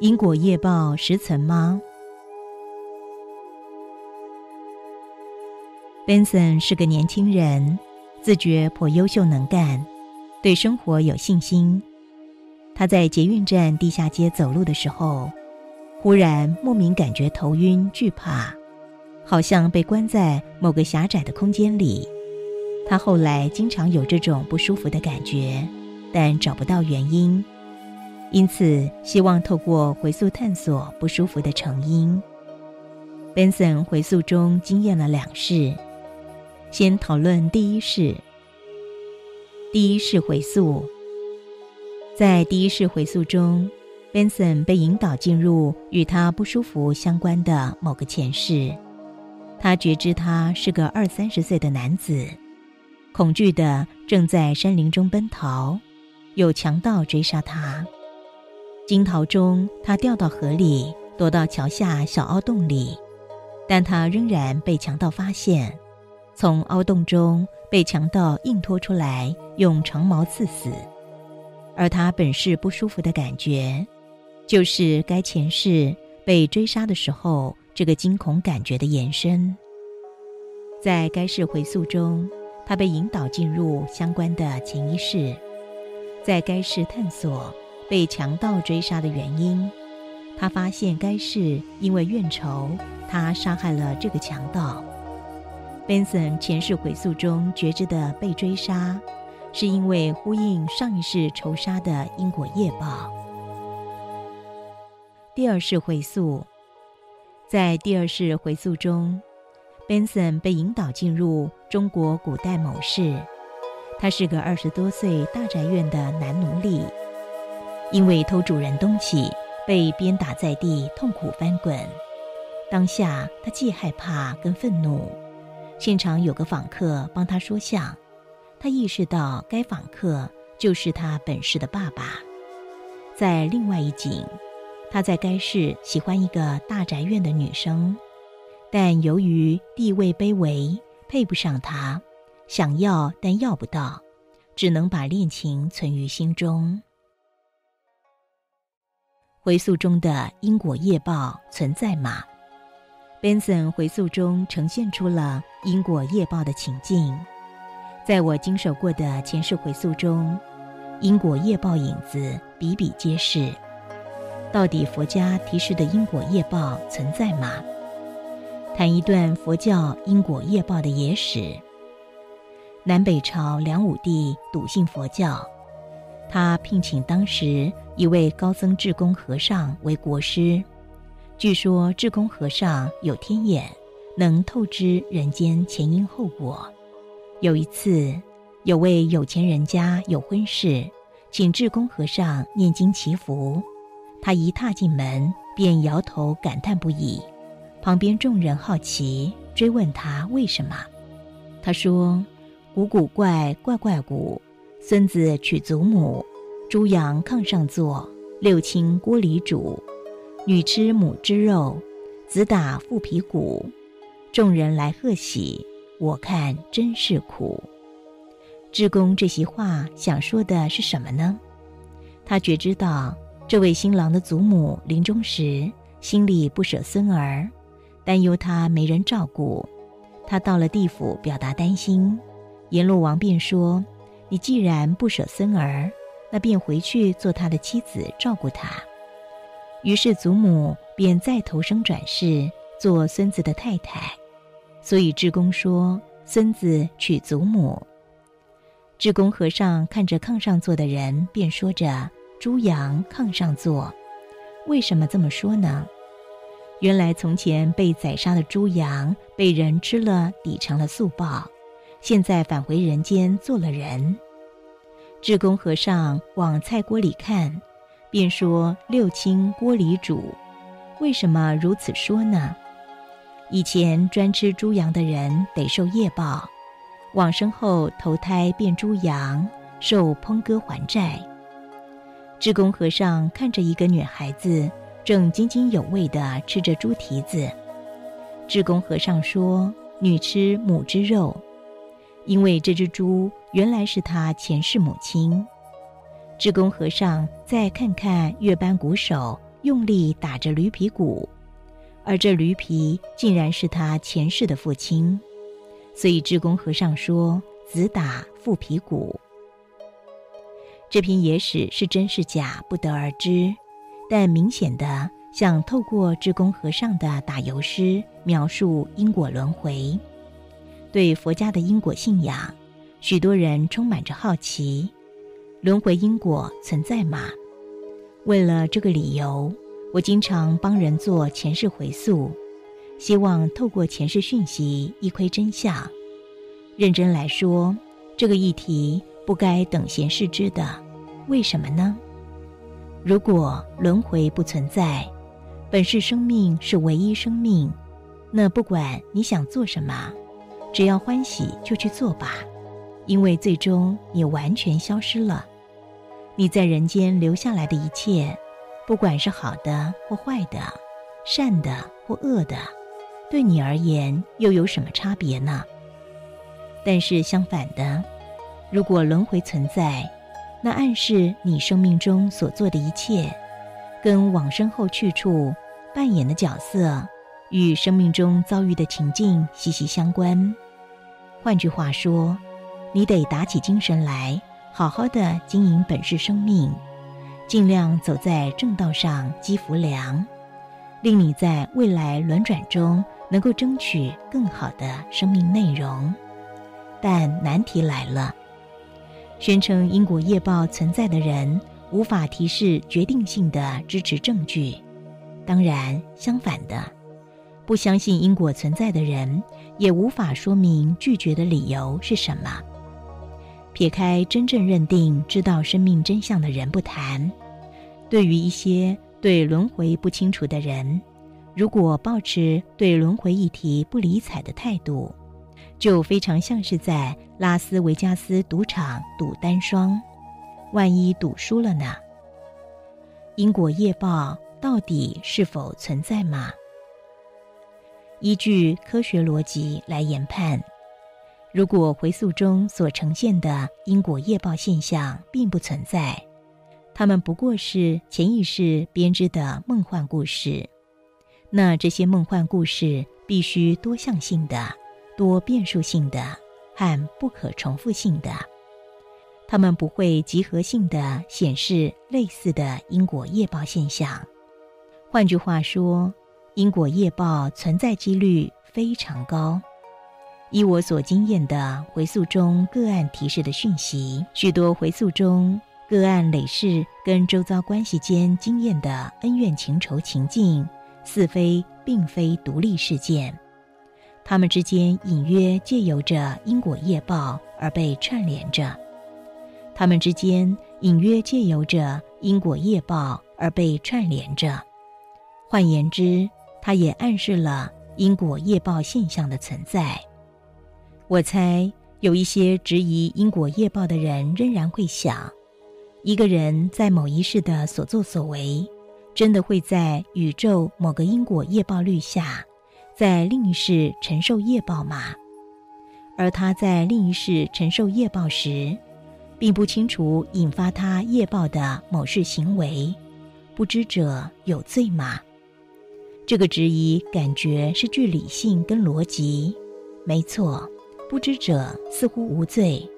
因果业报十层吗？Benson 是个年轻人，自觉颇优秀能干，对生活有信心。他在捷运站地下街走路的时候，忽然莫名感觉头晕、惧怕，好像被关在某个狭窄的空间里。他后来经常有这种不舒服的感觉，但找不到原因。因此，希望透过回溯探索不舒服的成因。Benson 回溯中经验了两世，先讨论第一世。第一世回溯，在第一世回溯中，Benson 被引导进入与他不舒服相关的某个前世。他觉知他是个二三十岁的男子，恐惧的正在山林中奔逃，有强盗追杀他。惊逃中，他掉到河里，躲到桥下小凹洞里，但他仍然被强盗发现，从凹洞中被强盗硬拖出来，用长矛刺死。而他本是不舒服的感觉，就是该前世被追杀的时候这个惊恐感觉的延伸。在该世回溯中，他被引导进入相关的前一世，在该世探索。被强盗追杀的原因，他发现该市因为怨仇，他杀害了这个强盗。Benson 前世回溯中觉知的被追杀，是因为呼应上一世仇杀的因果业报。第二世回溯，在第二世回溯中，Benson 被引导进入中国古代某市，他是个二十多岁大宅院的男奴隶。因为偷主人东西被鞭打在地，痛苦翻滚。当下他既害怕跟愤怒。现场有个访客帮他说相，他意识到该访客就是他本世的爸爸。在另外一景，他在该市喜欢一个大宅院的女生，但由于地位卑微，配不上他，想要但要不到，只能把恋情存于心中。回溯中的因果业报存在吗？Benson 回溯中呈现出了因果业报的情境。在我经手过的前世回溯中，因果业报影子比比皆是。到底佛家提示的因果业报存在吗？谈一段佛教因果业报的野史。南北朝梁武帝笃信佛教。他聘请当时一位高僧智公和尚为国师。据说智公和尚有天眼，能透知人间前因后果。有一次，有位有钱人家有婚事，请智公和尚念经祈福。他一踏进门，便摇头感叹不已。旁边众人好奇，追问他为什么。他说：“古古怪怪怪古。”孙子娶祖母，猪羊炕上坐，六亲锅里煮，女吃母之肉，子打父皮骨，众人来贺喜，我看真是苦。志公这席话想说的是什么呢？他觉知到这位新郎的祖母临终时心里不舍孙儿，担忧他没人照顾，他到了地府表达担心，阎罗王便说。你既然不舍孙儿，那便回去做他的妻子，照顾他。于是祖母便再投生转世做孙子的太太。所以智公说：“孙子娶祖母。”智公和尚看着炕上坐的人，便说着：“猪羊炕上坐，为什么这么说呢？原来从前被宰杀的猪羊被人吃了，抵成了素报。”现在返回人间做了人，智公和尚往菜锅里看，便说：“六亲锅里煮。”为什么如此说呢？以前专吃猪羊的人得受业报，往生后投胎变猪羊，受烹割还债。智公和尚看着一个女孩子正津津有味地吃着猪蹄子，智公和尚说：“女吃母之肉。”因为这只猪原来是他前世母亲，智公和尚再看看月班鼓手用力打着驴皮鼓，而这驴皮竟然是他前世的父亲，所以智公和尚说：“子打父皮鼓。”这篇野史是真是假，不得而知，但明显的像透过智公和尚的打油诗描述因果轮回。对佛家的因果信仰，许多人充满着好奇：轮回因果存在吗？为了这个理由，我经常帮人做前世回溯，希望透过前世讯息一窥真相。认真来说，这个议题。不该等闲视之的，为什么呢？如果轮回不存在，本是生命是唯一生命，那不管你想做什么，只要欢喜就去做吧，因为最终你完全消失了。你在人间留下来的一切，不管是好的或坏的，善的或恶的，对你而言又有什么差别呢？但是相反的。如果轮回存在，那暗示你生命中所做的一切，跟往生后去处扮演的角色与生命中遭遇的情境息息相关。换句话说，你得打起精神来，好好的经营本世生命，尽量走在正道上积福粮，令你在未来轮转中能够争取更好的生命内容。但难题来了。宣称因果业报存在的人，无法提示决定性的支持证据。当然，相反的，不相信因果存在的人，也无法说明拒绝的理由是什么。撇开真正认定、知道生命真相的人不谈，对于一些对轮回不清楚的人，如果抱持对轮回议题不理睬的态度，就非常像是在拉斯维加斯赌场赌单双，万一赌输了呢？因果业报到底是否存在吗？依据科学逻辑来研判，如果回溯中所呈现的因果业报现象并不存在，它们不过是潜意识编织的梦幻故事，那这些梦幻故事必须多项性的。多变数性的和不可重复性的，它们不会集合性的显示类似的因果业报现象。换句话说，因果业报存在几率非常高。依我所经验的回溯中个案提示的讯息，许多回溯中个案累世跟周遭关系间经验的恩怨情仇情境，似非并非独立事件。他们之间隐约借由着因果业报而被串联着，他们之间隐约借由着因果业报而被串联着。换言之，它也暗示了因果业报现象的存在。我猜有一些质疑因果业报的人仍然会想：一个人在某一世的所作所为，真的会在宇宙某个因果业报律下？在另一世承受业报吗？而他在另一世承受业报时，并不清楚引发他业报的某事行为，不知者有罪吗？这个质疑感觉是具理性跟逻辑，没错，不知者似乎无罪。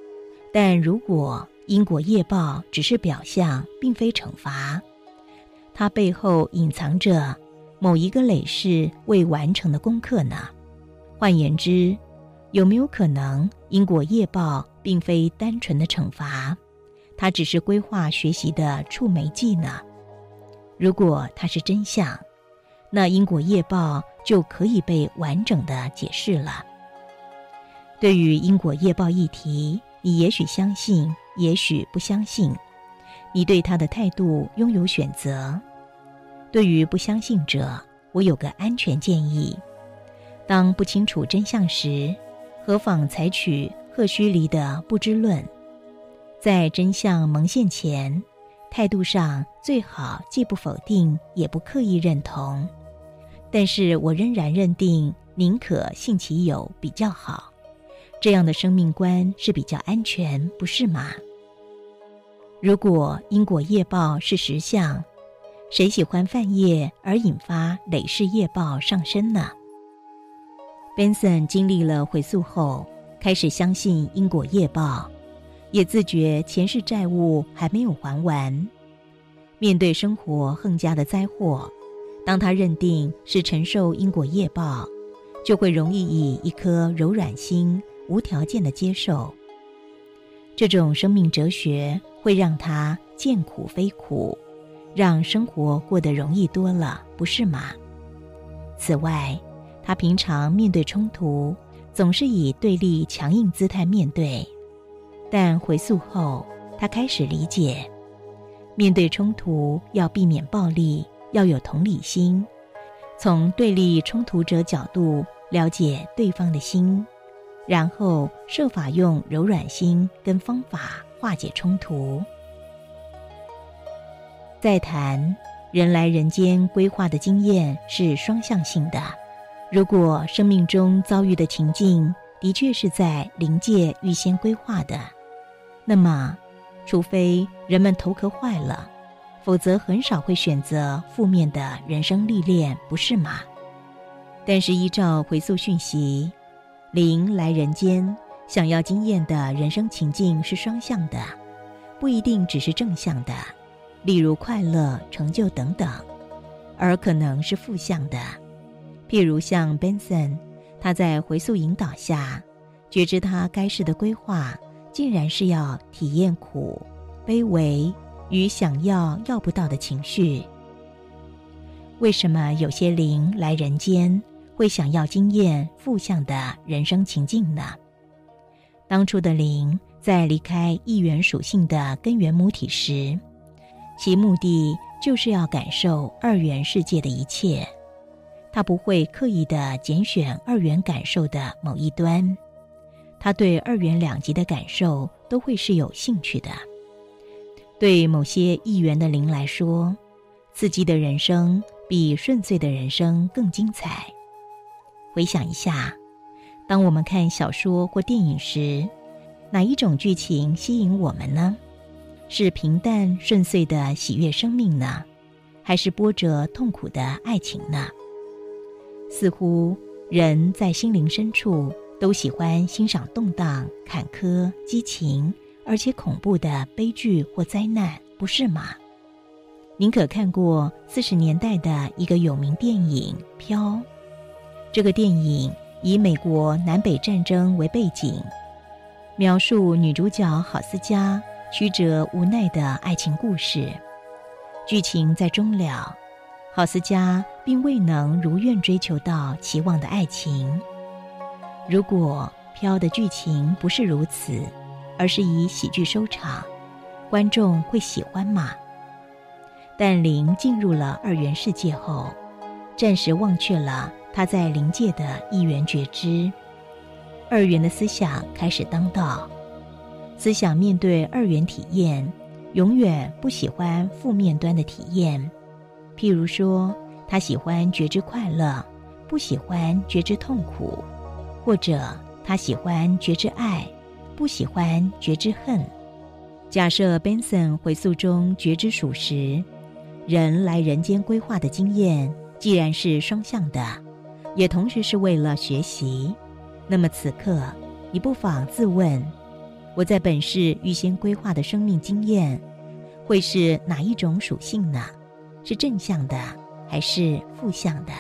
但如果因果业报只是表象，并非惩罚，它背后隐藏着。某一个累世未完成的功课呢？换言之，有没有可能因果业报并非单纯的惩罚，它只是规划学习的触媒剂呢？如果它是真相，那因果业报就可以被完整的解释了。对于因果业报议题，你也许相信，也许不相信，你对他的态度拥有选择。对于不相信者，我有个安全建议：当不清楚真相时，何妨采取赫胥黎的不知论？在真相蒙现前，态度上最好既不否定，也不刻意认同。但是我仍然认定，宁可信其有比较好。这样的生命观是比较安全，不是吗？如果因果业报是实相，谁喜欢犯业而引发累世业报上升呢？Benson 经历了回溯后，开始相信因果业报，也自觉前世债务还没有还完。面对生活横加的灾祸，当他认定是承受因果业报，就会容易以一颗柔软心。无条件的接受，这种生命哲学会让他见苦非苦，让生活过得容易多了，不是吗？此外，他平常面对冲突，总是以对立强硬姿态面对，但回溯后，他开始理解，面对冲突要避免暴力，要有同理心，从对立冲突者角度了解对方的心。然后设法用柔软心跟方法化解冲突。再谈人来人间规划的经验是双向性的。如果生命中遭遇的情境的确是在临界预先规划的，那么，除非人们头壳坏了，否则很少会选择负面的人生历练，不是吗？但是依照回溯讯息。灵来人间，想要经验的人生情境是双向的，不一定只是正向的，例如快乐、成就等等，而可能是负向的，譬如像 Benson，他在回溯引导下，觉知他该世的规划，竟然是要体验苦、卑微与想要要不到的情绪。为什么有些灵来人间？会想要经验负向的人生情境呢？当初的灵在离开一元属性的根源母体时，其目的就是要感受二元世界的一切。他不会刻意的拣选二元感受的某一端，他对二元两极的感受都会是有兴趣的。对某些议员的灵来说，刺激的人生比顺遂的人生更精彩。回想一下，当我们看小说或电影时，哪一种剧情吸引我们呢？是平淡顺遂的喜悦生命呢，还是波折痛苦的爱情呢？似乎人在心灵深处都喜欢欣赏动荡、坎坷、激情，而且恐怖的悲剧或灾难，不是吗？您可看过四十年代的一个有名电影《飘》？这个电影以美国南北战争为背景，描述女主角郝思嘉曲折无奈的爱情故事。剧情在终了，郝思嘉并未能如愿追求到期望的爱情。如果《飘》的剧情不是如此，而是以喜剧收场，观众会喜欢吗？但灵进入了二元世界后，暂时忘却了。他在灵界的一元觉知，二元的思想开始当道。思想面对二元体验，永远不喜欢负面端的体验。譬如说，他喜欢觉知快乐，不喜欢觉知痛苦；或者他喜欢觉知爱，不喜欢觉知恨。假设 Benson 回溯中觉知属实，人来人间规划的经验，既然是双向的。也同时是为了学习，那么此刻你不妨自问：我在本世预先规划的生命经验，会是哪一种属性呢？是正向的，还是负向的？